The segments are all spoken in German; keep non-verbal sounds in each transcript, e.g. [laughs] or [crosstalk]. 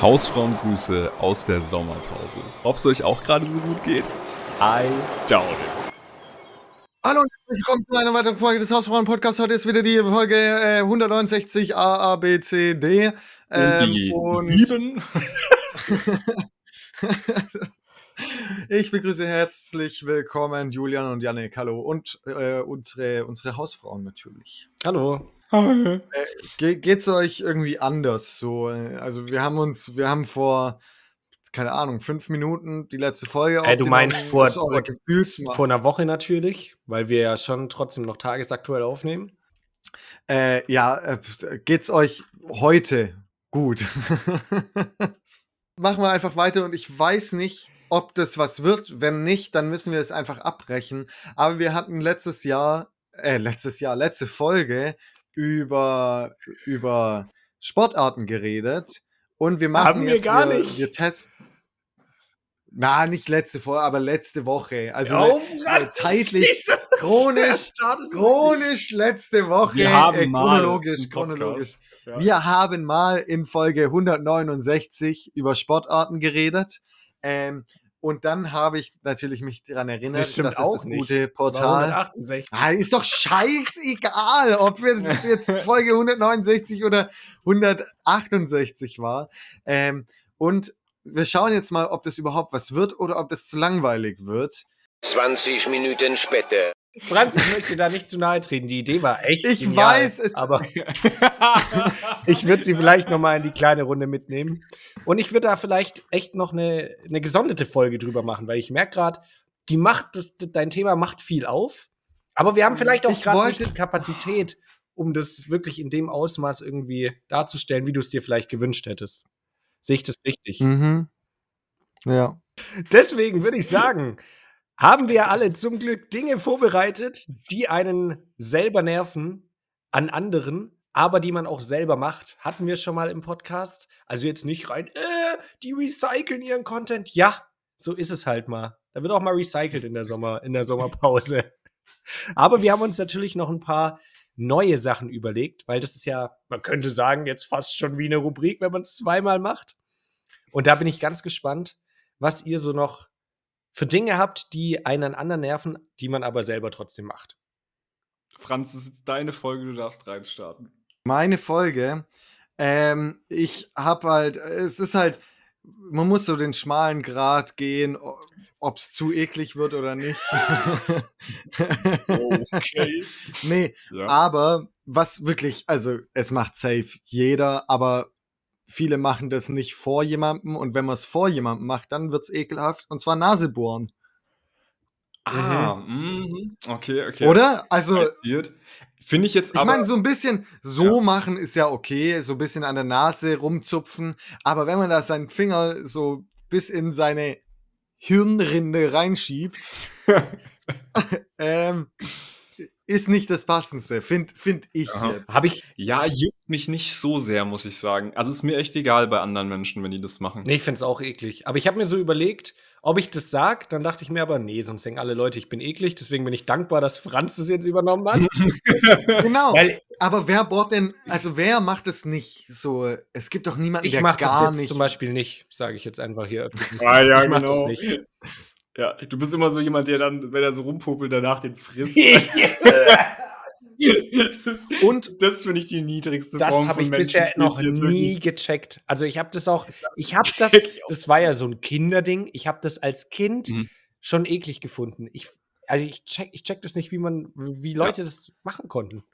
Hausfrauengrüße aus der Sommerpause. Ob es euch auch gerade so gut geht? I doubt it. Hallo und herzlich willkommen zu einer weiteren Folge des Hausfrauen-Podcasts. Heute ist wieder die Folge äh, 169 AABCD. Und die sieben. [laughs] ich begrüße herzlich willkommen Julian und Janik. Hallo. Und äh, unsere, unsere Hausfrauen natürlich. Hallo. Äh, ge geht's euch irgendwie anders so? Also wir haben uns, wir haben vor, keine Ahnung, fünf Minuten die letzte Folge Äh, du meinst vor, vor, vor einer Woche natürlich, weil wir ja schon trotzdem noch tagesaktuell aufnehmen. Äh, ja, äh, geht's euch heute gut? [laughs] Machen wir einfach weiter und ich weiß nicht, ob das was wird. Wenn nicht, dann müssen wir es einfach abbrechen. Aber wir hatten letztes Jahr, äh, letztes Jahr, letzte Folge über, über Sportarten geredet und wir machen Haben wir jetzt, gar wir, nicht. wir testen. Na, nicht letzte Folge, aber letzte Woche. Also Oh, äh, zeitlich [laughs] chronisch, chronisch letzte Woche. Wir haben äh, mal chronologisch, chronologisch. Ja. Wir haben mal in Folge 169 über Sportarten geredet. Ähm, und dann habe ich natürlich mich daran erinnert, Das stimmt das ist auch das nicht. gute Portal. 168. Ah, ist doch scheißegal, ob es [laughs] jetzt Folge 169 oder 168 war. Ähm, und wir schauen jetzt mal, ob das überhaupt was wird oder ob das zu langweilig wird. 20 Minuten später. Franz, ich möchte da nicht zu nahe treten. Die Idee war echt. Ich genial, weiß, es- Aber [laughs] ich würde sie vielleicht noch mal in die kleine Runde mitnehmen. Und ich würde da vielleicht echt noch eine, eine gesonderte Folge drüber machen, weil ich merke gerade, die macht das, dein Thema macht viel auf. Aber wir haben vielleicht auch gerade nicht die Kapazität, um das wirklich in dem Ausmaß irgendwie darzustellen, wie du es dir vielleicht gewünscht hättest. Sehe ich das richtig? Mhm. Ja. Deswegen würde ich sagen, haben wir alle zum Glück Dinge vorbereitet, die einen selber nerven an anderen, aber die man auch selber macht. Hatten wir schon mal im Podcast. Also jetzt nicht rein, äh, die recyceln ihren Content. Ja, so ist es halt mal. Da wird auch mal recycelt in der Sommer, in der Sommerpause. [laughs] Aber wir haben uns natürlich noch ein paar neue Sachen überlegt, weil das ist ja, man könnte sagen, jetzt fast schon wie eine Rubrik, wenn man es zweimal macht. Und da bin ich ganz gespannt, was ihr so noch für Dinge habt, die einen an anderen nerven, die man aber selber trotzdem macht. Franz, es ist deine Folge, du darfst reinstarten. Meine Folge, ähm, ich habe halt, es ist halt, man muss so den schmalen Grat gehen, ob es zu eklig wird oder nicht. [laughs] Okay. nee, ja. aber was wirklich, also es macht safe jeder, aber viele machen das nicht vor jemandem und wenn man es vor jemandem macht, dann wird es ekelhaft und zwar Nasebohren. Ah, mhm. okay, okay. Oder? Also. Finde ich jetzt ich aber. meine, so ein bisschen so Ja. machen ist ja okay, so ein bisschen an der Nase rumzupfen, aber wenn man da seinen Finger so bis in seine Hirnrinde reinschiebt, [laughs] [laughs] ähm, ist nicht das Passendste, finde find ich Aha. jetzt. Habe ich. ja, juckt mich nicht so sehr, muss ich sagen. Also ist mir echt egal bei anderen Menschen, wenn die das machen. Nee, ich finde es auch eklig. Aber ich habe mir so überlegt, ob ich das sag, dann dachte ich mir aber, nee, sonst denken alle Leute, ich bin eklig. Deswegen bin ich dankbar, dass Franz das jetzt übernommen hat. [laughs] Genau. Weil Aber wer bohrt denn, also wer macht es nicht so? Es gibt doch niemanden, ich der mache das gar jetzt nicht. zum Beispiel nicht, sage ich jetzt einfach hier öffentlich. Ah, ja, ich mach das genau. nicht. Ja, du bist immer so jemand, der dann, wenn er so rumpopelt, danach den frisst. das [laughs] Und das finde ich die niedrigste Das Form habe von ich bisher noch nie gecheckt. Also ich habe das auch, ich habe [laughs] das, das war ja so ein Kinderding. Ich habe das als Kind Mhm. schon eklig gefunden. Ich, also ich check, ich check das nicht, wie man, wie Leute das machen konnten.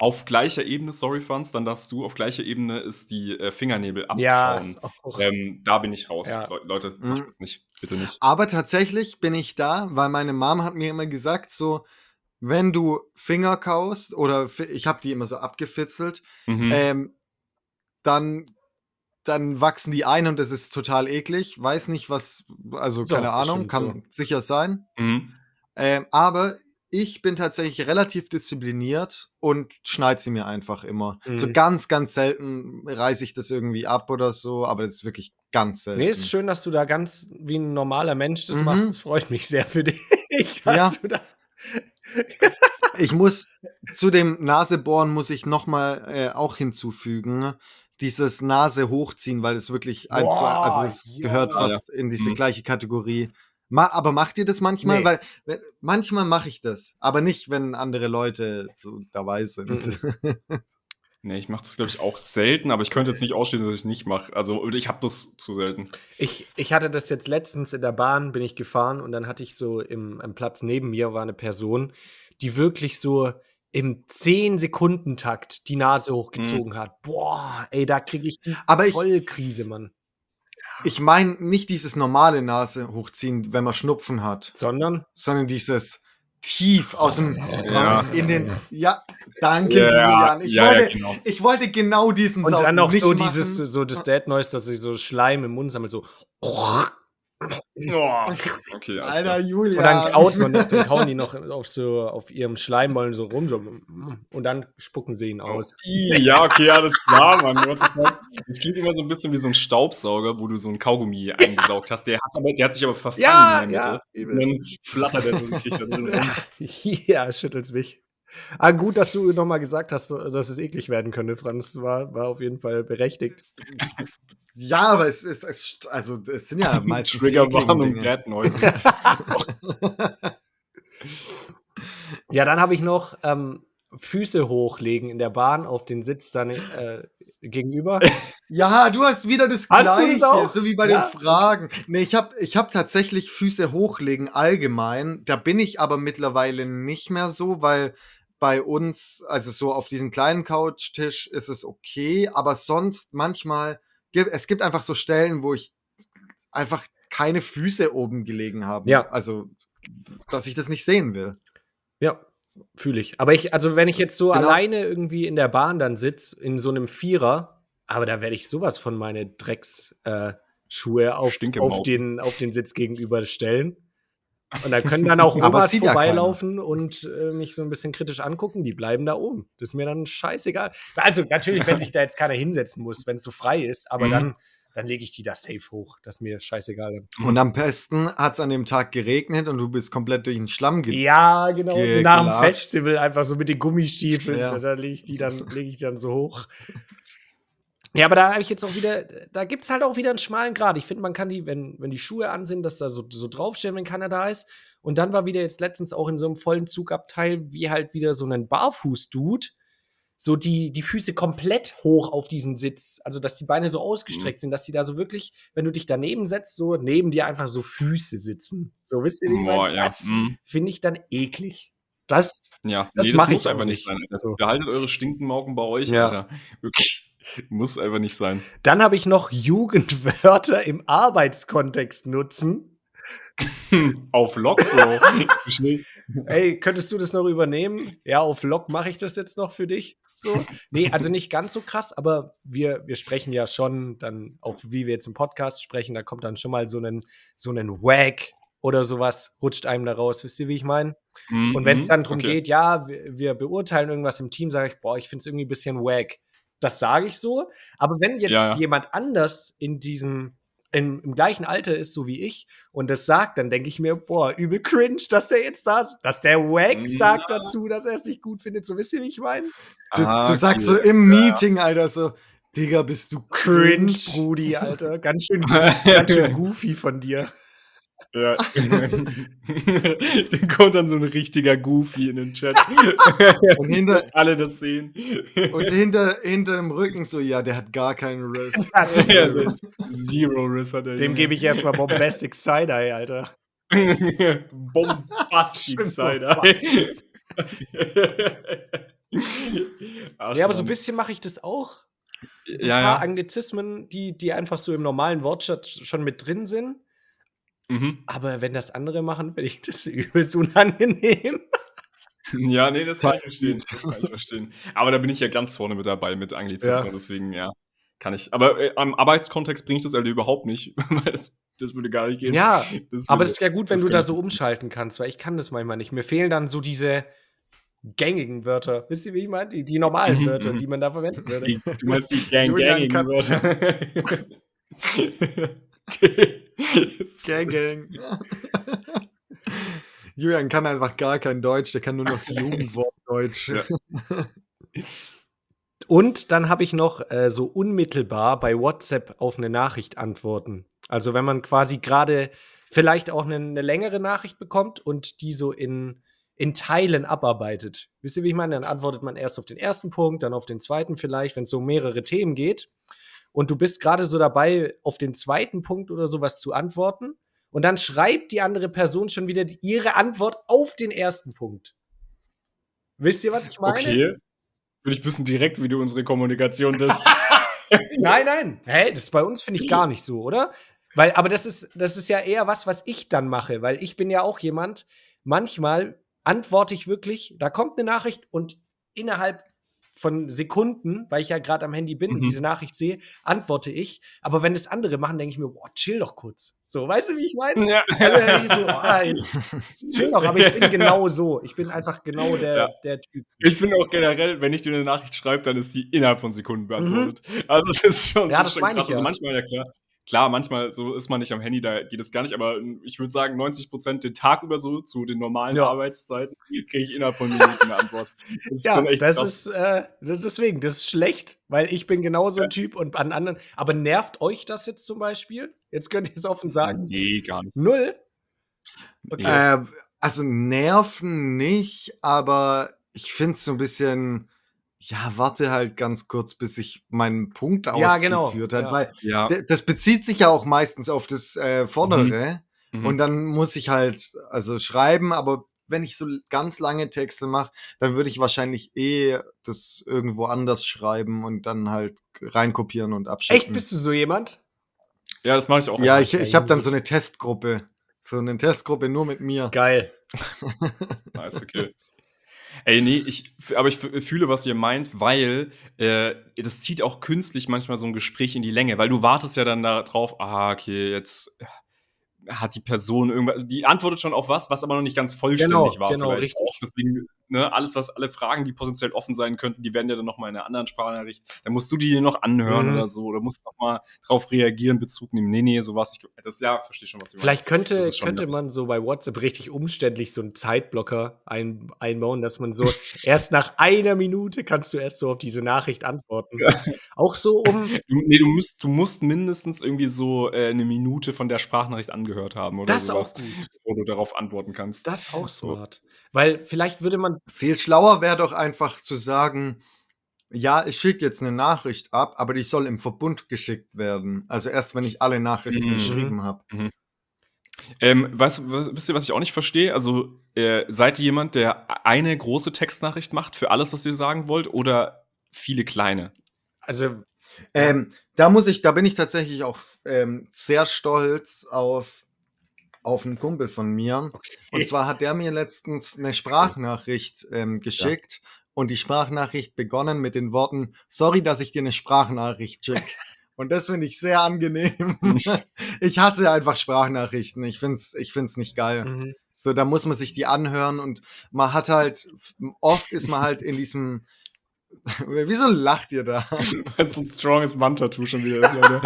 Auf gleicher Ebene, sorry Franz, dann darfst du, auf gleicher Ebene ist die äh, Fingernägel abkauen. Ja, ähm, da bin ich raus. Ja. Le Leute, Mhm. macht das nicht. Bitte nicht. Aber tatsächlich bin ich da, weil meine Mom hat mir immer gesagt, so, wenn du Finger kaust oder ich habe die immer so abgefitzelt, Mhm. ähm, dann, dann wachsen die ein und das ist total eklig. Weiß nicht, was, also So, keine Ahnung, kann sicher sein. mhm. Ähm, aber ich bin tatsächlich relativ diszipliniert und schneide sie mir einfach immer. So Mhm. ganz, ganz selten reiße ich das irgendwie ab oder so, aber das ist wirklich ganz selten. Nee, ist schön, dass du da ganz wie ein normaler Mensch das Mhm. machst. Das freut mich sehr für [laughs] dich. Ja. du da [laughs] Ich muss zu dem Nasebohren muss ich noch mal äh, auch hinzufügen, dieses Nase hochziehen, weil es wirklich eins zu Boah, also das ja. gehört fast in diese Mhm. gleiche Kategorie. Ma aber macht ihr das manchmal? Nee. Weil wenn- manchmal mache ich das, aber nicht, wenn andere Leute so dabei sind. [laughs] Nee, ich mache das, glaube ich, auch selten, aber ich könnte jetzt nicht ausschließen, dass ich es nicht mache. Also, ich habe das zu selten. Ich, ich hatte das jetzt letztens in der Bahn, bin ich gefahren und dann hatte ich so im, am Platz neben mir war eine Person, die wirklich so im 10-Sekunden-Takt die Nase hochgezogen hat. Boah, ey, da kriege ich die Aber ich- Vollkrise, Mann. Ich meine nicht dieses normale Nase hochziehen, wenn man Schnupfen hat, Sondern, sondern dieses tief aus dem Ja. in den ja, danke Ja, Julian. Ich, ja, ja, wollte, genau. ich wollte genau diesen und Sound dann noch nicht so machen. dieses, so das Dead Noise, dass sich so Schleim im Mund sammelt, so. Oh, [laughs] okay, Alter klar. Julian. Und dann kaut man, dann kauen die noch auf so auf ihrem Schleimballen so rum, so und dann spucken sie ihn aus. Ih, Ja, okay, alles klar, Mann. Das klingt immer so ein bisschen wie so ein Staubsauger, wo du so ein Kaugummi [laughs] eingesaugt hast. Der, hat's aber, der hat sich aber verfangen Ja, in der ja, Mitte. übel. und dann flattert er so richtig da drin rum. [laughs] ja, schüttelt's mich. Ah, gut, dass du nochmal gesagt hast, dass es eklig werden könnte, Franz. War, war auf jeden Fall berechtigt. Ja, aber es ist es, also es sind ja [laughs] meistens Triggerwarnung. Dead [laughs] Noises. Ja, dann habe ich noch ähm, Füße hochlegen in der Bahn auf den Sitz dann äh, gegenüber. Ja, du hast wieder das Hast du Gleiche, das auch? so wie bei Ja. den Fragen. Nee, ich habe ich hab tatsächlich Füße hochlegen allgemein. Da bin ich aber mittlerweile nicht mehr so, weil bei uns, also so auf diesem kleinen Couchtisch ist es okay, aber sonst manchmal, es gibt einfach so Stellen, wo ich einfach keine Füße oben gelegen habe. Ja. Also, dass ich das nicht sehen will. Ja, fühle ich. Aber ich, also wenn ich jetzt so Genau. alleine irgendwie in der Bahn dann sitze, in so einem Vierer, aber da werde ich sowas von meine Drecksschuhe äh, auf, auf, den, auf den Sitz gegenüber stellen. Und da können dann auch [laughs] Omas vorbeilaufen und äh, mich so ein bisschen kritisch angucken. Die bleiben da oben. Das ist mir dann scheißegal. Also natürlich, wenn sich [laughs] da jetzt keiner hinsetzen muss, wenn es so frei ist, aber Mhm. dann, dann lege ich die da safe hoch. Das ist mir scheißegal. Und am besten hat es an dem Tag geregnet und du bist komplett durch den Schlamm ge Ja, genau. Ge- so nach dem. Festival einfach so mit den Gummistiefeln. Ja. Da lege ich die dann, lege ich die dann so hoch. Ja, aber da habe ich jetzt auch wieder, da gibt es halt auch wieder einen schmalen Grad. Ich finde, man kann die, wenn, wenn die Schuhe an sind, dass da so, so draufstellen, wenn keiner da ist. Und dann war wieder jetzt letztens auch in so einem vollen Zugabteil, wie halt wieder so ein Barfuß-Dude, so die, die Füße komplett hoch auf diesen Sitz, also dass die Beine so ausgestreckt sind, dass die da so wirklich, wenn du dich daneben setzt, so neben dir einfach so Füße sitzen. So, wisst ihr, wie Boah, ja, Das mm. finde ich dann eklig. Das, Ja, Das nee, mach das muss ich einfach nicht sein. Alter. So. Behaltet eure Stinkenmauken bei euch, Ja. Alter. Wirklich. [laughs] Muss einfach nicht sein. Dann habe ich noch Jugendwörter im Arbeitskontext nutzen. [laughs] Auf Lock, Bro. [laughs] Ey, könntest du das noch übernehmen? Ja, auf Log mache ich das jetzt noch für dich. So. Nee, also nicht ganz so krass, aber wir, wir sprechen ja schon dann, auch wie wir jetzt im Podcast sprechen, da kommt dann schon mal so ein, so ein Wag oder sowas, rutscht einem da raus. Wisst ihr, wie ich meine? Und wenn es dann darum Mhm, okay. geht, ja, wir, wir beurteilen irgendwas im Team, sage ich, boah, ich finde es irgendwie ein bisschen wack. Das sage ich so. Aber wenn jetzt Ja, ja. jemand anders in diesem, im, im gleichen Alter ist, so wie ich, und das sagt, dann denke ich mir, boah, übel cringe, dass der jetzt da ist, dass der wack Ja. sagt dazu, dass er es nicht gut findet. So wisst ihr, wie ich meine? Du, Ah, du sagst so im Meeting, Alter, so, Digga, bist du Cringe, cringe? Brudi, Alter. Ganz schön, [laughs] ganz schön goofy von dir. Ja. [laughs] Dann kommt dann so ein richtiger Goofy in den Chat. [laughs] Und hinter- Dass alle das sehen. Und hinter, hinter dem Rücken so, ja, der hat gar keinen Riss. [laughs] ja, Zero Riss hat er. Dem gebe ich erstmal Bombastic Side-Eye, Alter. Bombastic Cider. Ja, aber so ein bisschen mache ich das auch. So ein Ja, paar ja. Anglizismen, die, die einfach so im normalen Wortschatz schon mit drin sind. Mhm. Aber wenn das andere machen, finde ich das [laughs] übelst unangenehm. Ja, nee, das kann ich verstehen. Das kann ich verstehen. Aber da bin ich ja ganz vorne mit dabei mit Anglizismen, Ja. deswegen, ja, kann ich. Aber äh, am Arbeitskontext bringe ich das halt überhaupt nicht, [laughs] weil das, das würde gar nicht gehen. Ja, Das aber würde- es ist ja gut, wenn du da so umschalten kannst, weil ich kann das manchmal nicht. Mir fehlen dann so diese gängigen Wörter. Wisst ihr, wie ich meine? Die, die normalen Mhm, Wörter, mhm. die man da verwenden würde. Die, du meinst die [laughs] gang kann- Wörter. okay. [laughs] Gang, gang. [laughs] Julian kann einfach gar kein Deutsch, der kann nur noch Jugendwortdeutsch. Ja. [laughs] Und dann habe ich noch äh, so unmittelbar bei WhatsApp auf eine Nachricht antworten. Also wenn man quasi gerade vielleicht auch eine, eine längere Nachricht bekommt und die so in, in Teilen abarbeitet. Wisst ihr, wie ich meine? Dann antwortet man erst auf den ersten Punkt, dann auf den zweiten vielleicht, wenn es so um mehrere Themen geht. Und du bist gerade so dabei, auf den zweiten Punkt oder sowas zu antworten. Und dann schreibt die andere Person schon wieder ihre Antwort auf den ersten Punkt. Wisst ihr, was ich meine? Okay. Will ich wissen direkt, wie du unsere Kommunikation [laughs] das. Nein, nein. Hä, das bei uns finde ich gar nicht so, oder? Weil, aber das ist, das ist ja eher was, was ich dann mache, weil ich bin ja auch jemand, manchmal antworte ich wirklich, da kommt eine Nachricht und innerhalb von Sekunden, weil ich ja gerade am Handy bin und Mhm. diese Nachricht sehe, antworte ich. Aber wenn das andere machen, denke ich mir, boah, chill doch kurz. So, weißt du, wie ich meine? ja. Also, [laughs] so, ah, jetzt, jetzt chill doch, aber ich bin genau so. Ich bin einfach genau der, Ja. der Typ. Ich finde auch generell, wenn ich dir eine Nachricht schreibe, dann ist die innerhalb von Sekunden beantwortet. Also es ist schon, Mhm. Ja, ist das schon meine krass. ich ja. Also manchmal, ja klar. Klar, manchmal so ist man nicht am Handy, da geht es gar nicht, aber ich würde sagen, 90 Prozent den Tag über so zu den normalen Ja. Arbeitszeiten kriege ich innerhalb von Minuten eine Antwort. Das ist Ja, das krass. ist äh, deswegen, das ist schlecht, weil ich bin genau so ein Typ und an anderen. Aber nervt euch das jetzt zum Beispiel? Jetzt könnt ihr es offen sagen. Nee, gar nicht. Null? Okay. Ja. Äh, also nerven nicht, aber ich finde es so ein bisschen, ja, warte halt ganz kurz, bis ich meinen Punkt Ja, genau, ausgeführt hat, ja. weil Ja. das bezieht sich ja auch meistens auf das äh, Vordere Mhm. und dann muss ich halt also schreiben, aber wenn ich so ganz lange Texte mache, dann würde ich wahrscheinlich eh das irgendwo anders schreiben und dann halt reinkopieren und abschicken. Echt, bist du so jemand? ja, das mache ich auch. ja, ich, ich habe dann so eine Testgruppe. So eine Testgruppe nur mit mir. Geil. [laughs] Nice, okay. Ey, nee, ich, aber ich fühle, was ihr meint, weil äh, das zieht auch künstlich manchmal so ein Gespräch in die Länge, weil du wartest ja dann darauf, ah, okay, jetzt hat die Person irgendwas, die antwortet schon auf was, was aber noch nicht ganz vollständig Genau, war. genau, richtig. Auch. Deswegen, ne, alles, was, alle Fragen, die potenziell offen sein könnten, die werden ja dann nochmal in einer anderen Sprachnachricht. Dann musst du die noch anhören Mhm. oder so, oder musst nochmal drauf reagieren, Bezug nehmen. Nee, nee, sowas. Ich, das, ja, verstehe schon, was du Vielleicht könnte, schon könnte nervig. man so bei WhatsApp richtig umständlich so einen Zeitblocker ein, einbauen, dass man so [laughs] erst nach einer Minute kannst du erst so auf diese Nachricht antworten. Auch so um. Du, nee, du musst, du musst mindestens irgendwie so äh, eine Minute von der Sprachnachricht angehört haben oder Das sowas, wo du darauf antworten kannst. Das auch So. Weil vielleicht würde man. Viel schlauer wäre doch einfach zu sagen, ja, ich schicke jetzt eine Nachricht ab, aber die soll im Verbund geschickt werden. Also erst, wenn ich alle Nachrichten Mhm. geschrieben habe. Ähm, weißt, du, was- wisst ihr, was ich auch nicht verstehe? Also, äh, seid ihr jemand, der eine große Textnachricht macht für alles, was ihr sagen wollt, oder viele kleine? Also, Ähm, da muss ich, da bin ich tatsächlich auch ähm, sehr stolz auf, auf einen Kumpel von mir. Und zwar hat der mir letztens eine Sprachnachricht ähm, geschickt und die Sprachnachricht begonnen mit den Worten, sorry, dass ich dir eine Sprachnachricht schicke. Und das finde ich sehr angenehm. [laughs] ich hasse einfach Sprachnachrichten. Ich finde es ich find's nicht geil. mhm. So, da muss man sich die anhören und man hat halt, oft ist man halt in diesem, [laughs] wieso lacht ihr da? [laughs] Weil es ein stronges Wandtattoo schon wieder ist. Leute.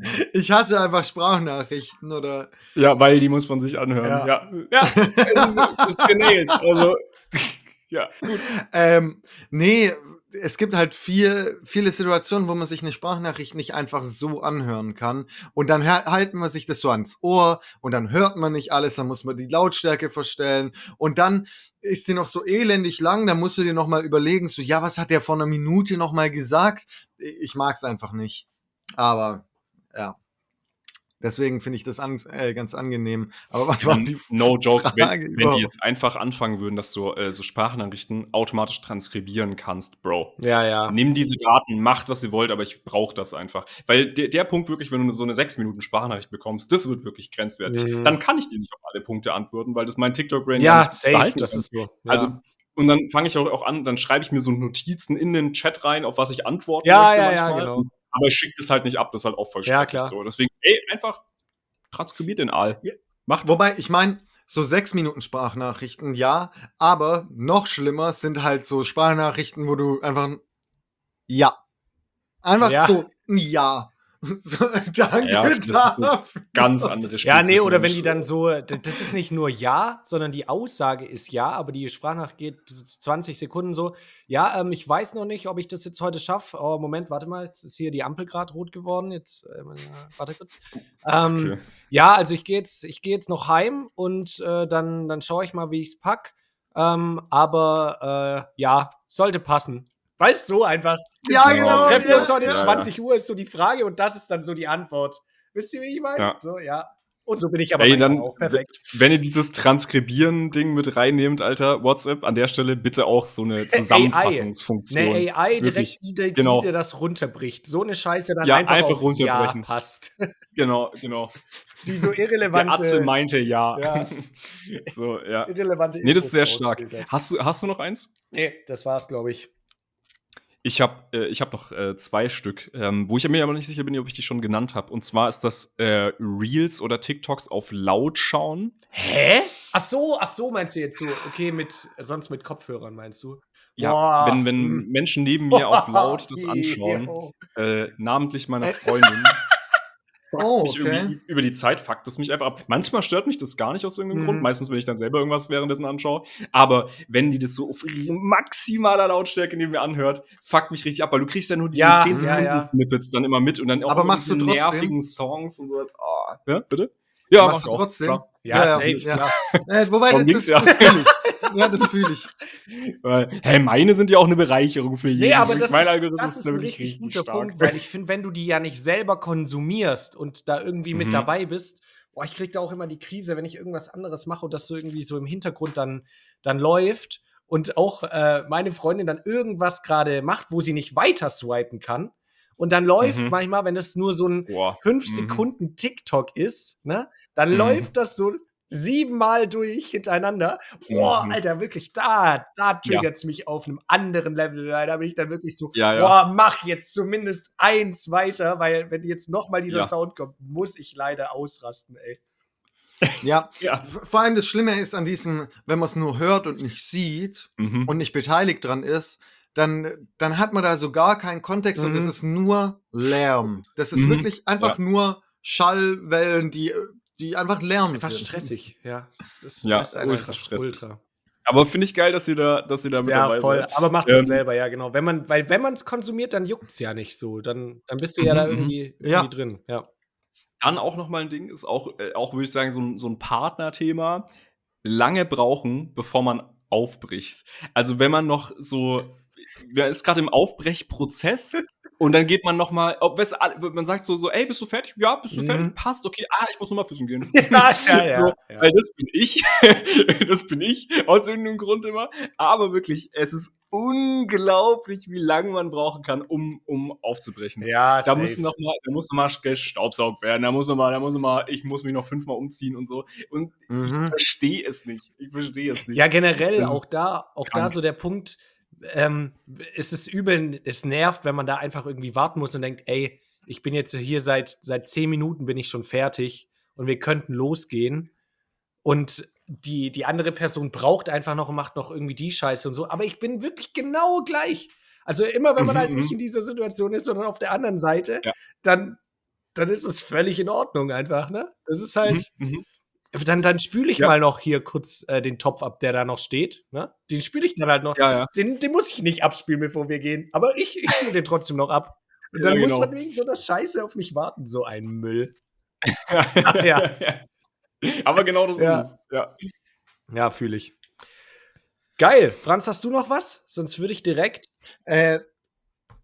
[laughs] Ich hasse einfach Sprachnachrichten oder ja, weil die muss man sich anhören. Ja. Ja, ja, es ist, du bist genäht. Also, [laughs] ja, gut. ähm, nee, es gibt halt viel, viele Situationen, wo man sich eine Sprachnachricht nicht einfach so anhören kann. Und dann halten wir sich das so ans Ohr und dann hört man nicht alles, dann muss man die Lautstärke verstellen. Und dann ist die noch so elendig lang, dann musst du dir nochmal überlegen, so, ja, was hat der vor einer Minute nochmal gesagt? Ich mag's einfach nicht. Aber, ja. Deswegen finde ich das an, äh, ganz angenehm. Aber was war die no [laughs] joke, Frage wenn, wenn die jetzt einfach anfangen würden, dass du äh, so Sprachnachrichten automatisch transkribieren kannst, Bro. Ja, ja. Nimm diese Daten, macht, was ihr wollt, aber ich brauche das einfach. Weil der, der Punkt wirklich, wenn du so eine 6 Minuten Sprachnachricht bekommst, das wird wirklich grenzwertig. Mhm. Dann kann ich dir nicht auf alle Punkte antworten, weil das mein TikTok-Brain Ja, safe, das ist so. Ja. Also, und dann fange ich auch, auch an, dann schreibe ich mir so Notizen in den Chat rein, auf was ich antworten Ja, möchte ja, ja, manchmal. genau. Aber ich schicke das halt nicht ab, das ist halt auch voll Ja, klar. so. Deswegen, ey, einfach transkribiert den Aal. Ja. Macht Wobei, ich meine, so sechs Minuten Sprachnachrichten, ja, aber noch schlimmer sind halt so Sprachnachrichten, wo du einfach ein Ja. Einfach Ja. so ein Ja. [laughs] So, danke Ja, das ist eine dafür. Ganz andere Ja, nee, Spezies oder wenn die dann so, das ist nicht nur ja, sondern die Aussage ist ja, aber die Sprachnachricht geht 20 Sekunden so, ja, ähm, ich weiß noch nicht, ob ich das jetzt heute schaffe. Oh, Moment, warte mal, jetzt ist hier die Ampel gerade rot geworden. Jetzt, äh, warte kurz. Ähm, Okay. Ja, also ich gehe jetzt, ich gehe jetzt noch heim und äh, dann, dann schaue ich mal, wie ich es pack. Ähm, aber äh, ja, sollte passen. Weißt du, so einfach. Ja, Genau. Treffen wir ja, uns heute ja, ja. 20 Uhr, ist so die Frage und das ist dann so die Antwort. Wisst ihr, wie ich meine? Ja. So, ja. Und so bin ich aber Ey, dann, auch. Perfekt. wenn ihr dieses Transkribieren-Ding mit reinnehmt, Alter, WhatsApp, an der Stelle bitte auch so eine [laughs] Zusammenfassungsfunktion. Eine AI direkt, Wirklich. die, die, Genau. die dir das runterbricht. So eine Scheiße dann Ja, einfach, einfach auf runterbrechen. Ja, passt. [laughs] Genau, genau. Die so Der irrelevante, Atze meinte ja. Ja. [laughs] so, ja. irrelevante Nee, das ist sehr stark. Hast du, hast du noch eins? Nee, das war's, glaube ich. Ich habe äh, ich hab noch äh, zwei Stück, ähm, wo ich mir aber nicht sicher bin, ob ich die schon genannt habe. Und zwar ist das äh, Reels oder TikToks auf laut schauen. Hä? Ach so, ach so meinst du jetzt so. Okay, mit, sonst mit Kopfhörern meinst du? Ja, Boah. wenn, wenn Hm. Menschen neben mir auf laut das [laughs] anschauen, äh, namentlich meiner Äh. Freundin, Oh, mich okay. irgendwie über die Zeit fuckt es mich einfach ab. Manchmal stört mich das gar nicht aus irgendeinem Mhm. Grund. Meistens, wenn ich dann selber irgendwas währenddessen anschaue. Aber wenn die das so auf maximaler Lautstärke neben mir anhört, fuckt mich richtig ab, weil du kriegst ja nur diese Ja, 10 ja, Sekunden ja. Snippets dann immer mit und dann auch Aber machst du trotzdem? nervigen Songs und sowas. Ah, ja, bitte? Ja, Machst mach du auch, trotzdem? klar. Ja, Ja, ja, safe, ja. klar. Äh, wobei, das, ja. das. Ja, das fühle ich. [laughs] Weil, hey, meine sind ja auch eine Bereicherung für jeden. Nee, aber das mein ist, Algorithmus das ist ein wirklich richtig guter stark. Punkt, weil ich finde, wenn du die ja nicht selber konsumierst und da irgendwie mit Mhm. dabei bist, boah, ich krieg da auch immer die Krise, wenn ich irgendwas anderes mache und das so irgendwie so im Hintergrund dann, dann läuft und auch äh, meine Freundin dann irgendwas gerade macht, wo sie nicht weiter swipen kann. Und dann läuft Mhm. manchmal, wenn es nur so ein Boah. 5 Mhm. Sekunden TikTok ist, ne, dann Mhm. läuft das so siebenmal durch hintereinander. Boah, Mhm. Alter, wirklich, da, da triggert es mich auf einem anderen Level. Da bin ich dann wirklich so, Ja, ja. boah, mach jetzt zumindest eins weiter, weil wenn jetzt noch mal dieser Ja. Sound kommt, muss ich leider ausrasten, ey. Ja. [laughs] Ja. Vor allem das Schlimme ist an diesem, wenn man es nur hört und nicht sieht Mhm. und nicht beteiligt dran ist, dann, dann hat man da so gar keinen Kontext und Mhm. es ist nur Lärm. Das ist Mhm. wirklich einfach nur Schallwellen, die, die einfach Lärm Einfach sind. stressig, ja. Das Ja, ultra stressig. Ultra. Aber finde ich geil, dass ihr da, dass ihr da mit Ja, dabei voll. seid. Aber macht man Ähm, selber, ja, genau. Wenn man, weil wenn man es konsumiert, dann juckt es ja nicht so. Dann, dann bist du ja Mhm, da mhm. irgendwie, irgendwie Ja. drin. Ja. Dann auch noch mal ein Ding ist auch, äh, auch würde ich sagen, so ein, so ein Partnerthema. Lange brauchen, bevor man aufbricht. Also wenn man noch so, man ist gerade im Aufbrechprozess und dann geht man noch mal, ob es, man sagt so, so, ey, bist du fertig? Ja, bist du Mhm. fertig? Passt, okay. Ah, ich muss noch mal pissen gehen. [laughs] Ja, ja, [laughs] ja. So, ja. Weil das bin ich. [laughs] das bin ich aus irgendeinem Grund immer. Aber wirklich, es ist unglaublich, wie lange man brauchen kann, um, um aufzubrechen. Ja, Da muss noch mal, da muss noch mal gestaubsaugt werden. Da muss noch mal, da muss noch mal, ich muss mich noch fünfmal umziehen und so. Und ich Mhm. verstehe es nicht. Ich verstehe es nicht. Ja, generell auch da, auch da krank. so der Punkt, ähm, es ist übel, es nervt, wenn man da einfach irgendwie warten muss und denkt, ey, ich bin jetzt hier seit, seit zehn Minuten bin ich schon fertig und wir könnten losgehen. Und die, die andere Person braucht einfach noch und macht noch irgendwie die Scheiße und so. Aber ich bin wirklich genau gleich. Also immer, wenn man Mhm, halt nicht mhm. in dieser Situation ist, sondern auf der anderen Seite, Ja. dann, dann ist es völlig in Ordnung einfach, ne? Das ist halt, Mhm, mhm. Dann, dann spüle ich Ja. mal noch hier kurz äh, den Topf ab, der da noch steht. Ne? Den spüle ich dann halt noch. Ja, ja. Den, den muss ich nicht abspülen, bevor wir gehen. Aber ich, ich spüle den trotzdem noch ab. [laughs] Und Ja, dann muss genau. man wegen so einer Scheiße auf mich warten. So ein Müll. [laughs] ja. Aber genau das Ja. ist es. Ja. Ja, fühle ich. Geil. Franz, hast du noch was? Sonst würde ich direkt. Äh,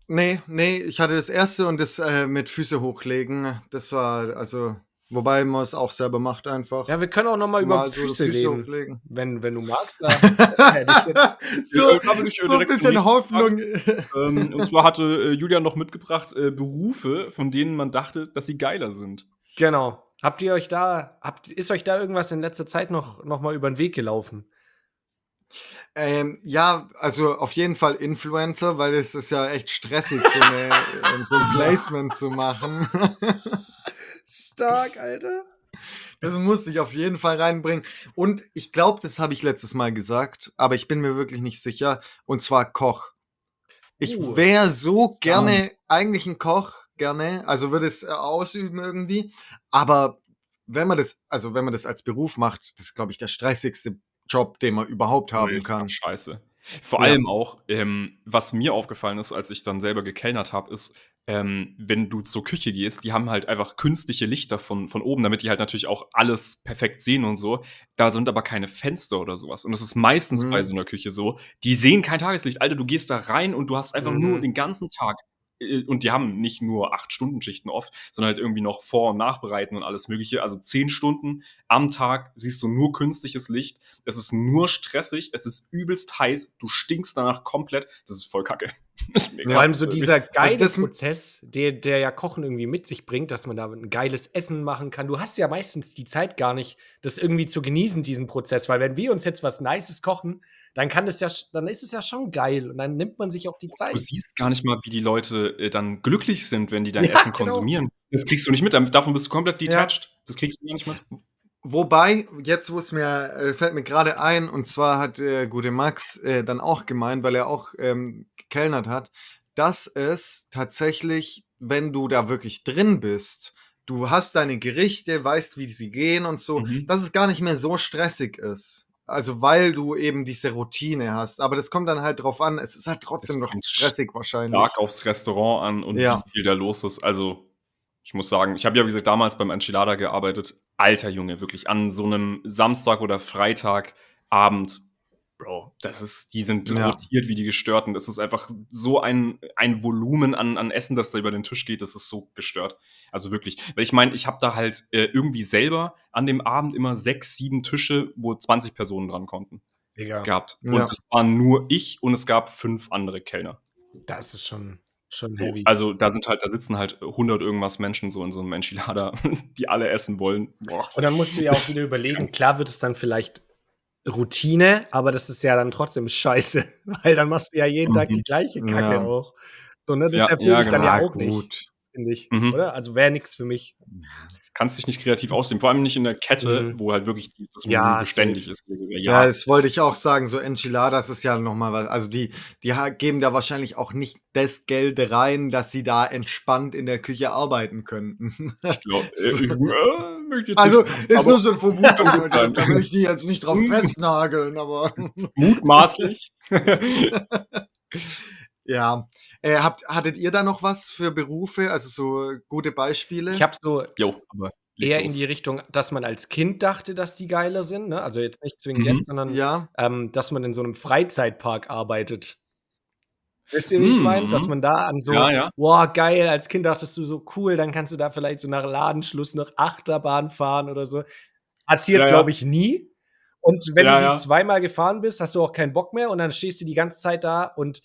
nee, nee, ich hatte das erste und das äh, mit Füße hochlegen. Das war, also, wobei man es auch selber macht einfach. Ja, wir können auch noch mal über Mal so Füße, reden. hochlegen. Wenn, wenn du magst. [laughs] Da hätte ich jetzt. [laughs] so, ich, äh, so ein bisschen Hoffnung. ähm, und zwar hatte äh, Julian noch mitgebracht äh, Berufe, von denen man dachte, dass sie geiler sind. Genau. Habt ihr euch da, habt, ist euch da irgendwas in letzter Zeit noch, noch mal über den Weg gelaufen? Ähm, ja, also auf jeden Fall Influencer, weil es ist ja echt stressig, so, eine, [laughs] äh, so ein Placement zu machen. Stark, Alter. Das muss ich auf jeden Fall reinbringen. Und ich glaube, das habe ich letztes Mal gesagt, aber ich bin mir wirklich nicht sicher. Und zwar Koch. Ich Uh. wäre so gerne eigentlich ein Koch, gerne, also würde es äh, ausüben irgendwie. Aber wenn man das, also wenn man das als Beruf macht, das ist, glaube ich, der stressigste Job, den man überhaupt haben Richtig kann. Scheiße. Vor Ja. allem auch, ähm, was mir aufgefallen ist, als ich dann selber gekellnert habe, ist, ähm, wenn du zur Küche gehst, die haben halt einfach künstliche Lichter von, von oben, damit die halt natürlich auch alles perfekt sehen und so. Da sind aber keine Fenster oder sowas. Und das ist meistens Mhm. bei so einer Küche so. Die sehen kein Tageslicht. Alter, du gehst da rein und du hast einfach nur Mhm. den ganzen Tag. äh, Und die haben nicht nur acht Stunden Schichten oft, sondern halt irgendwie noch Vor- und Nachbereiten und alles Mögliche. Also zehn Stunden am Tag siehst du nur künstliches Licht. Es ist nur stressig, es ist übelst heiß, du stinkst danach komplett. Das ist voll kacke. [laughs] Vor allem so dieser [laughs] geile das- Prozess, der, der ja Kochen irgendwie mit sich bringt, dass man da ein geiles Essen machen kann. Du hast ja meistens die Zeit gar nicht, das irgendwie zu genießen, diesen Prozess. Weil wenn wir uns jetzt was Nices kochen, dann kann das ja, dann ist es ja schon geil und dann nimmt man sich auch die Zeit. Du siehst gar nicht mal, wie die Leute äh, dann glücklich sind, wenn die dein Ja, Essen genau. konsumieren. Das kriegst du nicht mit, davon bist du komplett detached. Das kriegst du gar nicht mit. Wobei, jetzt wo es mir, äh, fällt mir gerade ein, und zwar hat der gute Max äh, dann auch gemeint, weil er auch ähm, gekellnert hat, dass es tatsächlich, wenn du da wirklich drin bist, du hast deine Gerichte, weißt, wie sie gehen und so, Mhm. dass es gar nicht mehr so stressig ist. Also weil du eben diese Routine hast. Aber das kommt dann halt drauf an, es ist halt trotzdem noch stressig wahrscheinlich. Stark aufs Restaurant an und Ja. wie viel da los ist. Also, ich muss sagen, ich habe ja, wie gesagt, damals beim Enchilada gearbeitet. Alter Junge, wirklich an so einem Samstag oder Freitagabend. Bro, das ist, die sind Ja. rotiert wie die Gestörten. Das ist einfach so ein, ein Volumen an, an Essen, das da über den Tisch geht, das ist so gestört. Also wirklich. Weil ich meine, ich habe da halt äh, irgendwie selber an dem Abend immer sechs, sieben Tische, wo 20 Personen dran konnten, Digga, gehabt. Und es waren nur ich und es gab fünf andere Kellner. das ist schon, schon So, heavy. also da sind halt, da sitzen halt 100 irgendwas Menschen so in so einem Enchilada, [laughs] die alle essen wollen. Boah. Und dann musst du ja auch wieder überlegen, klar wird es dann vielleicht Routine, aber das ist ja dann trotzdem scheiße, [laughs] weil dann machst du ja jeden Tag Mhm. die gleiche Kacke Ja. auch. So, ne, das Ja, erfüllt ja, dich dann genau. ja Ja, auch nicht, finde ich, Mhm. oder? Also wäre nichts für mich. Kannst dich nicht kreativ aussehen, vor allem nicht in der Kette, Mhm. wo halt wirklich das Ja, beständig ist. so, Ja, Ja, das wollte ich auch sagen. So Enchiladas ist ja nochmal was. Also die, die geben da wahrscheinlich auch nicht das Geld rein, dass sie da entspannt in der Küche arbeiten könnten. [laughs] ich glaube, äh, äh, [laughs] jetzt Also ist nur so eine Vermutung. Da will ich die jetzt nicht drauf Mhm. festnageln, aber mutmaßlich. [laughs] ja. Äh, habt, hattet ihr da noch was für Berufe? Also so gute Beispiele? Ich habe so Jo, eher los. in die Richtung, dass man als Kind dachte, dass die geiler sind, ne? Also jetzt nicht zwingend Mhm. jetzt, sondern ja. ähm, dass man in so einem Freizeitpark arbeitet. Wisst ihr, wie ich Mhm. meine? Dass man da an so, Ja, ja. boah, geil, als Kind dachtest du so, cool, dann kannst du da vielleicht so nach Ladenschluss noch Achterbahn fahren oder so. Passiert, Ja, ja. glaube ich, nie. Und wenn Ja, du die ja. zweimal gefahren bist, hast du auch keinen Bock mehr und dann stehst du die ganze Zeit da und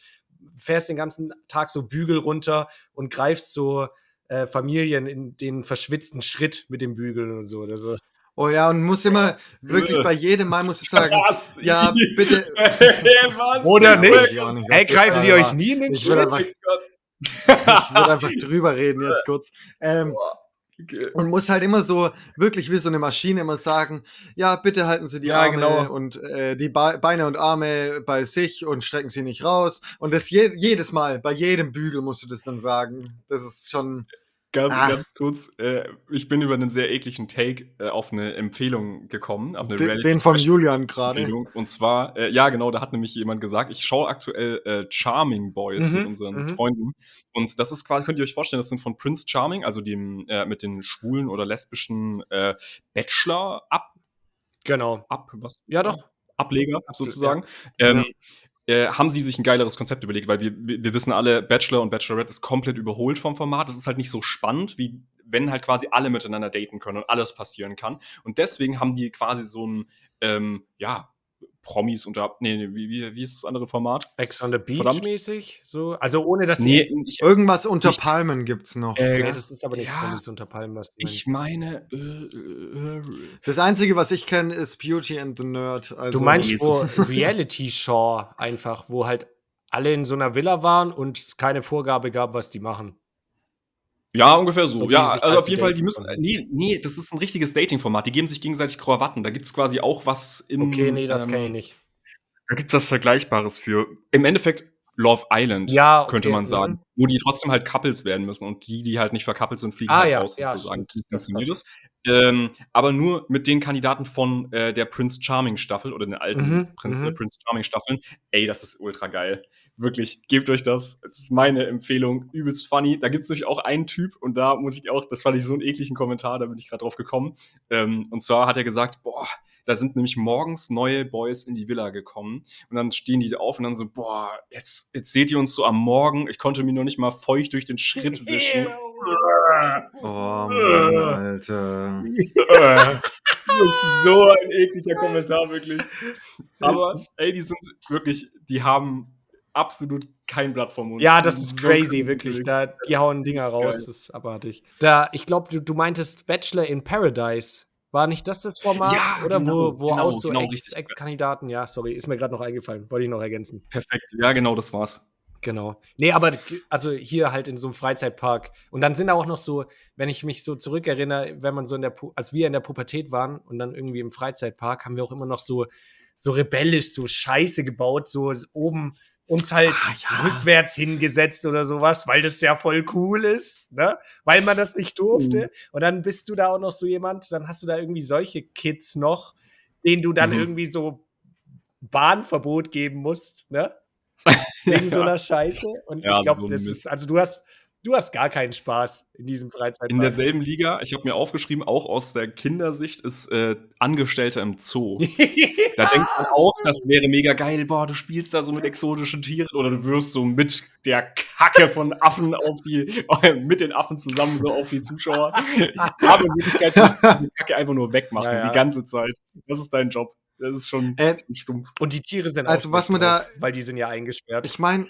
fährst den ganzen Tag so Bügel runter und greifst so äh, Familien in den verschwitzten Schritt mit dem Bügeln und so. Also, Oh ja, und muss immer wirklich Äh. bei jedem Mal muss ich sagen, Was? ja, bitte. [laughs] Was? Oder Ja, nicht? auch nicht, das greifen die war. euch nie in den Ich würde Schritt? einfach, ich würde einfach drüber reden jetzt [laughs] kurz. Ähm, [laughs] und muss halt immer so, wirklich wie so eine Maschine immer sagen, ja, bitte halten Sie die Ja, Arme genau. und äh, die Be Beine und Arme bei sich und strecken sie nicht raus. Und das je jedes Mal, bei jedem Bügel musst du das dann sagen. Das ist schon, Ganz, Ah. ganz kurz, äh, ich bin über einen sehr ekligen Take äh, auf eine Empfehlung gekommen, auf eine de Reality den von Julian gerade. Und zwar, äh, ja, genau, da hat nämlich jemand gesagt, ich schaue aktuell äh, Charming Boys Mhm, mit unseren mhm. Freunden. Und das ist quasi, könnt ihr euch vorstellen, das sind von Prince Charming, also dem äh, mit den schwulen oder lesbischen äh, Bachelor ab, Genau. ab, was? Ja, doch. Ableger Ab- sozusagen. Ja. Ähm, äh, haben sie sich ein geileres Konzept überlegt, weil wir, wir wissen alle, Bachelor und Bachelorette ist komplett überholt vom Format. Das ist halt nicht so spannend, wie wenn halt quasi alle miteinander daten können und alles passieren kann. Und deswegen haben die quasi so ein, ähm, ja, Promis unter, nee, nee wie, wie, wie ist das andere Format? Ex on the Beach Verdammt. mäßig. So. Also ohne dass Nee, die. ich, Irgendwas unter Nicht- Palmen gibt's noch. Äh, ja. Das ist aber nicht Ja. Promis unter Palmen, was du ich meinst. meine, äh, äh, Das Einzige, was ich kenne, ist Beauty and the Nerd. Also, Du meinst nee, wo so- [laughs] Reality Show einfach, wo halt alle in so einer Villa waren und es keine Vorgabe gab, was die machen. Ja, ungefähr so. Ja, also als auf jeden Fall, die müssen. Nee, nee, das ist ein richtiges Dating-Format. Die geben sich gegenseitig Krawatten. Da gibt es quasi auch was im. Okay, nee, das ähm, kenne ich nicht. Da gibt es was Vergleichbares für. Im Endeffekt Love Island, Ja, könnte okay, man sagen. mhm. Wo die trotzdem halt Couples werden müssen und die, die halt nicht verkappelt sind, fliegen Ah, halt ja, raus ja, sozusagen. funktioniert das? Ähm, aber nur mit den Kandidaten von äh, der Prince Charming Staffel oder den alten Mhm, Prince, mhm. äh, Prince Charming Staffeln. Ey, das ist ultra geil. Wirklich, gebt euch das. Das ist meine Empfehlung. Übelst funny. Da gibt es nämlich auch einen Typ und da muss ich auch, das fand ich so einen ekligen Kommentar, da bin ich gerade drauf gekommen. Ähm, und zwar hat er gesagt, boah, da sind nämlich morgens neue Boys in die Villa gekommen und dann stehen die auf und dann so, boah, jetzt, jetzt seht ihr uns so am Morgen. Ich konnte mir noch nicht mal feucht durch den Schritt [laughs] wischen. Oh Mann, Alter. [laughs] so ein ekliger Kommentar, wirklich. Aber, ey, die sind wirklich, die haben absolut kein Blatt vom Mund. Ja, das ist so crazy, wirklich. Da, die hauen Dinger geil. raus, das ist abartig. Da, ich glaube, du, du meintest Bachelor in Paradise. War nicht das das Format? Ja, oder genau, wo, wo genau, auch so genau. Ex-Kandidaten, ja, sorry, ist mir gerade noch eingefallen, wollte ich noch ergänzen. Perfekt. Ja, genau, das war's. Genau. Nee, aber also hier halt in so einem Freizeitpark. Und dann sind da auch noch so, wenn ich mich so zurückerinnere, wenn man so in der, Pu als wir in der Pubertät waren und dann irgendwie im Freizeitpark, haben wir auch immer noch so, so rebellisch, so Scheiße gebaut, so oben uns halt Ah, ja. rückwärts hingesetzt oder sowas, weil das ja voll cool ist, ne? Weil man das nicht durfte. Mhm. Und dann bist du da auch noch so jemand, dann hast du da irgendwie solche Kids noch, denen du dann Mhm. irgendwie so Bahnverbot geben musst, ne? [laughs] Wegen so einer Scheiße. Und Ja, ich glaube, so das ist, also du hast, du hast gar keinen Spaß in diesem Freizeitpark. In derselben Liga, ich habe mir aufgeschrieben, auch aus der Kindersicht, ist äh, Angestellter im Zoo. [laughs] Da denkt man auch, das wäre mega geil. Boah, du spielst da so mit exotischen Tieren oder du wirst so mit der Kacke von Affen auf die, mit den Affen zusammen so auf die Zuschauer. Aber in Wirklichkeit musst du diese Kacke einfach nur wegmachen, Ja, ja. die ganze Zeit. Das ist dein Job. Das ist schon Äh, stumpf. Und die Tiere sind Also, auch was man da- drauf, weil die sind ja eingesperrt. Ich meine,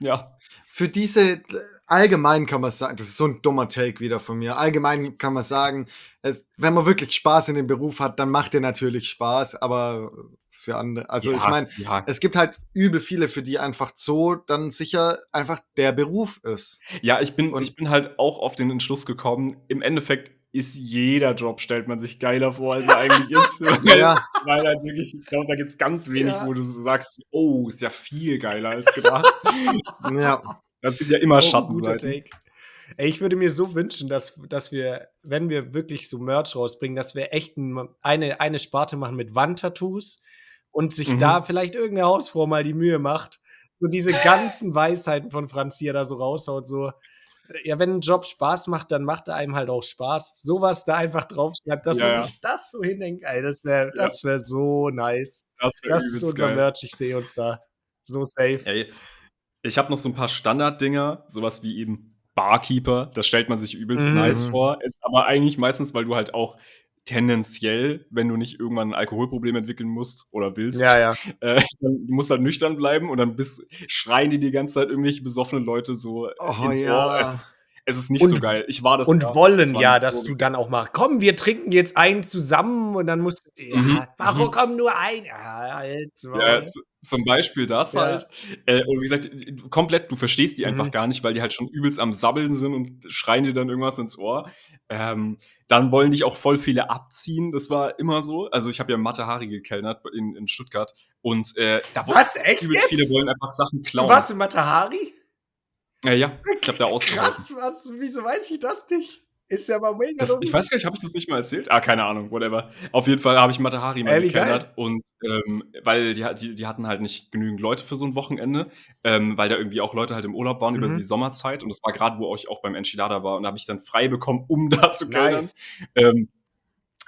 Ja. für diese allgemein kann man sagen, das ist so ein dummer Take wieder von mir. Allgemein kann man sagen, es, wenn man wirklich Spaß in dem Beruf hat, dann macht der natürlich Spaß, aber für andere, also ja, ich meine, ja, es gibt halt übel viele, für die einfach so dann sicher einfach der Beruf ist. Ja, ich bin, Und- ich bin halt auch auf den Entschluss gekommen, im Endeffekt ist jeder Job, stellt man sich geiler vor, als er eigentlich ist. [laughs] Weil, Ja, weil halt wirklich, ich glaube, da gibt es ganz wenig, Ja. wo du so sagst, oh, ist ja viel geiler als gedacht. ja. Es gibt ja immer Oh, Schattenseiten. Take. Ey, ich würde mir so wünschen, dass, dass wir, wenn wir wirklich so Merch rausbringen, dass wir echt ein, eine, eine Sparte machen mit Wandtattoos und sich Mhm. da vielleicht irgendeine Hausfrau mal die Mühe macht, so diese ganzen Weisheiten von Franz hier da so raushaut, so, ja, wenn ein Job Spaß macht, dann macht er einem halt auch Spaß. Sowas da einfach draufschreibt, dass Ja, man ja. sich das so hindenkt, ey, das wäre das wär so nice. Das, wär Das ist unser geil. Merch, ich sehe uns da so safe. Ey, ich habe noch so ein paar Standarddinger, sowas wie eben Barkeeper, das stellt man sich übelst Mhm. nice vor, ist aber eigentlich meistens, weil du halt auch tendenziell, wenn du nicht irgendwann ein Alkoholproblem entwickeln musst oder willst, Ja, ja. [laughs] äh, dann, du musst halt nüchtern bleiben und dann bist, schreien die die ganze Zeit irgendwelche besoffenen Leute so Oh, ins ja. Ohr. Es, ist- es ist nicht Und- so geil. Ich war das Und ja. wollen Das ja, dass du dann auch mal, komm, wir trinken jetzt einen zusammen und dann musst du, ja, Mhm, warum mhm. kommen nur ein? Ja, jetzt Ja, mal. z- zum Beispiel das Ja. halt. Äh, und wie gesagt, komplett, du verstehst die einfach Mhm. gar nicht, weil die halt schon übelst am Sabbeln sind und schreien dir dann irgendwas ins Ohr. Ähm, dann wollen dich auch voll viele abziehen. Das war immer so. Also ich habe ja Mathe Hari gekellnert in, in Stuttgart und äh, da Was, echt übelst jetzt? viele wollen einfach Sachen Du klauen. warst in Matahari? Ja, ja, ich habe da ausgeholfen. Krass, was, wieso weiß ich das nicht? Ist ja mal mega Das, ich weiß gar nicht, habe ich das nicht mal erzählt? Ah, keine Ahnung, whatever. Auf jeden Fall habe ich Matahari mal wie gekennert und ähm, weil die, die, die hatten halt nicht genügend Leute für so ein Wochenende, ähm, weil da irgendwie auch Leute halt im Urlaub waren über Mhm. die Sommerzeit und das war gerade, wo ich auch beim Enchilada war und da habe ich dann frei bekommen, um [laughs] da zu kellnern. Nice. Ähm,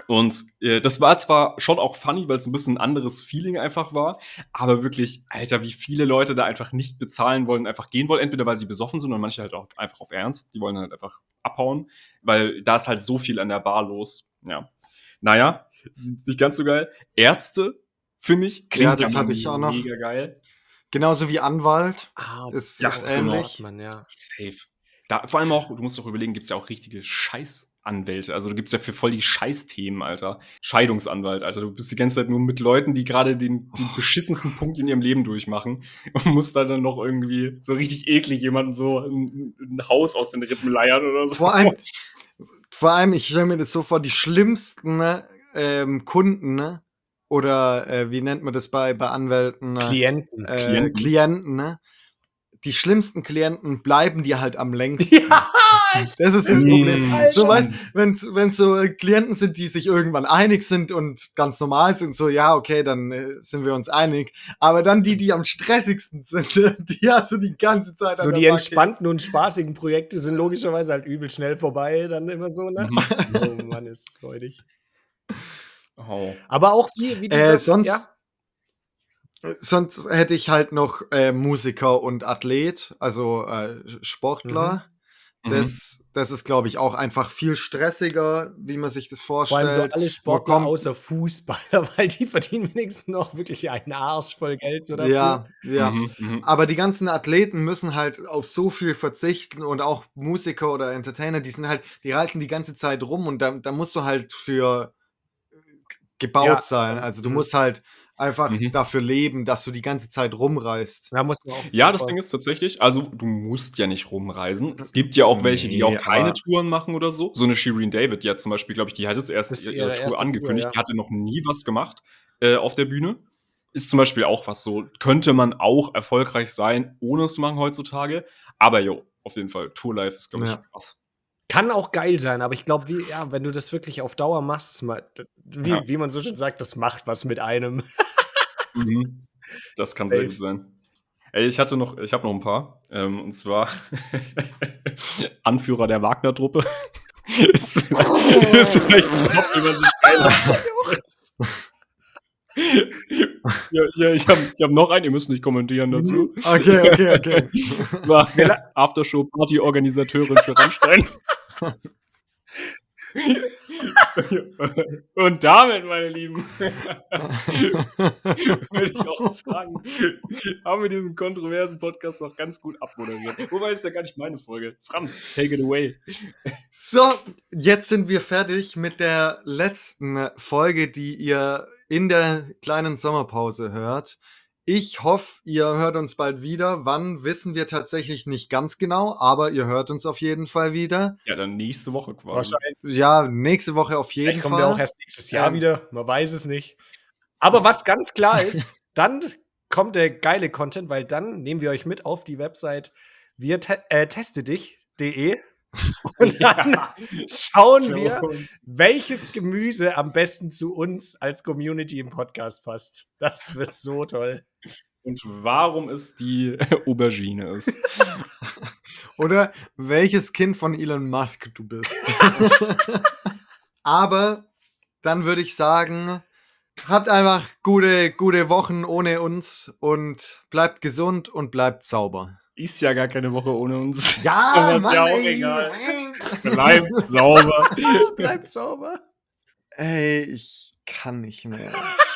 und äh, das war zwar schon auch funny, weil es ein bisschen ein anderes Feeling einfach war, aber wirklich, Alter, wie viele Leute da einfach nicht bezahlen wollen, einfach gehen wollen, entweder weil sie besoffen sind und manche halt auch einfach auf Ernst, die wollen halt einfach abhauen, weil da ist halt so viel an der Bar los. Ja. Naja, ist nicht ganz so geil. Ärzte, finde ich, klingt Ja, das mal hatte ich auch noch. mega geil. Genauso wie Anwalt Ah, ist, Ja, ist genau. ähnlich. Mann, ja. Safe. Da, vor allem auch, du musst auch überlegen, gibt es ja auch richtige Scheißanwälte. Also du gibt's ja für voll die Scheißthemen, Alter. Scheidungsanwalt, Alter. Du bist die ganze Zeit nur mit Leuten, die gerade den, den Oh, beschissensten Punkt in ihrem Leben durchmachen [laughs] und musst da dann noch irgendwie so richtig eklig jemanden so ein, ein Haus aus den Rippen leiern oder so. Vor allem, [laughs] vor allem, ich stelle mir das so vor, die schlimmsten ne, ähm, Kunden, ne? Oder äh, wie nennt man das bei, bei Anwälten? Ne? Klienten. äh, Klienten. Klienten, ne? Die schlimmsten Klienten bleiben dir halt am längsten. Ja, Das ist das Mm, Problem. Alter. So weißt, wenn wenn so äh, Klienten sind, die sich irgendwann einig sind und ganz normal sind, so ja, okay, dann äh, sind wir uns einig. Aber dann die, die am stressigsten sind, [laughs] die hast du die ganze Zeit. so an die entspannten und spaßigen Projekte sind logischerweise halt übel schnell vorbei, dann immer so, ne? Mhm. Oh Mann, ist es freudig. Oh. Aber auch wie, wie Äh, sonst, ja, sonst hätte ich halt noch äh, Musiker und Athlet, also äh, Sportler. Mhm. Das, das ist, glaube ich, auch einfach viel stressiger, wie man sich das vor vorstellt. allem so alle Sportler kommt- außer Fußballer, [laughs] weil die verdienen wenigstens noch wirklich einen Arsch voll Geld so dafür. ja, ja. Mhm, mhm. Aber die ganzen Athleten müssen halt auf so viel verzichten und auch Musiker oder Entertainer, die sind halt, die reisen die ganze Zeit rum und da, da musst du halt für gebaut Ja. sein. Also du Mhm. musst halt einfach Mhm. dafür leben, dass du die ganze Zeit rumreist. Da muss man auch Ja, das Ding ist tatsächlich, also du musst ja nicht rumreisen. Es gibt ja auch welche, die Nee, auch keine Touren machen oder so. So eine Shireen David, die hat zum Beispiel, glaube ich, die hat jetzt erst ihre, ihre Tour erste Tour, angekündigt. ja. Die hatte noch nie was gemacht äh, auf der Bühne. Ist zum Beispiel auch was so, könnte man auch erfolgreich sein, ohne es zu machen heutzutage. Aber jo, auf jeden Fall, Tourlife ist, glaube ich, Ja. krass. Kann auch geil sein, aber ich glaube, wie, ja, wenn du das wirklich auf Dauer machst, wie, Ja. wie man so schön sagt, das macht was mit einem. Mhm. [laughs] Das kann sehr Safe. gut sein. Ey, ich hatte noch, ich habe noch ein paar. Ähm, und zwar [laughs] Anführer der Wagner-Truppe. [laughs] ist vielleicht, ist vielleicht ein Job, den man sich [laughs] ja, ja, ich habe hab noch einen, ihr müsst nicht kommentieren dazu. Okay, okay, okay. [laughs] Das war Aftershow-Party-Organisateurin für Rammstein. [laughs] Und damit, meine Lieben, [laughs] würde ich auch sagen, haben wir diesen kontroversen Podcast noch ganz gut abmoderiert. Wobei ist ja gar nicht meine Folge. Franz, take it away. So, jetzt sind wir fertig mit der letzten Folge, die ihr in der kleinen Sommerpause hört. Ich hoffe, ihr hört uns bald wieder. Wann wissen wir tatsächlich nicht ganz genau, aber ihr hört uns auf jeden Fall wieder. Ja, dann nächste Woche quasi. Wahrscheinlich Ja, nächste Woche auf jeden Vielleicht kommen Fall. wir auch erst nächstes Jahr Ähm, wieder, man weiß es nicht. Aber was ganz klar ist, [laughs] dann kommt der geile Content, weil dann nehmen wir euch mit auf die Website wir te äh, testedich.de [laughs] und dann schauen So. wir, welches Gemüse am besten zu uns als Community im Podcast passt. Das wird so toll. Und warum es die [laughs] Aubergine ist. [laughs] Oder welches Kind von Elon Musk du bist. aber dann würde ich sagen, habt einfach gute, gute Wochen ohne uns und bleibt gesund und bleibt sauber. Ist ja gar keine Woche ohne uns. [laughs] Ja, Aber ist Mann, ja auch ey. egal. Bleibt sauber. [laughs] Bleibt sauber. Ey, ich kann nicht mehr. [laughs]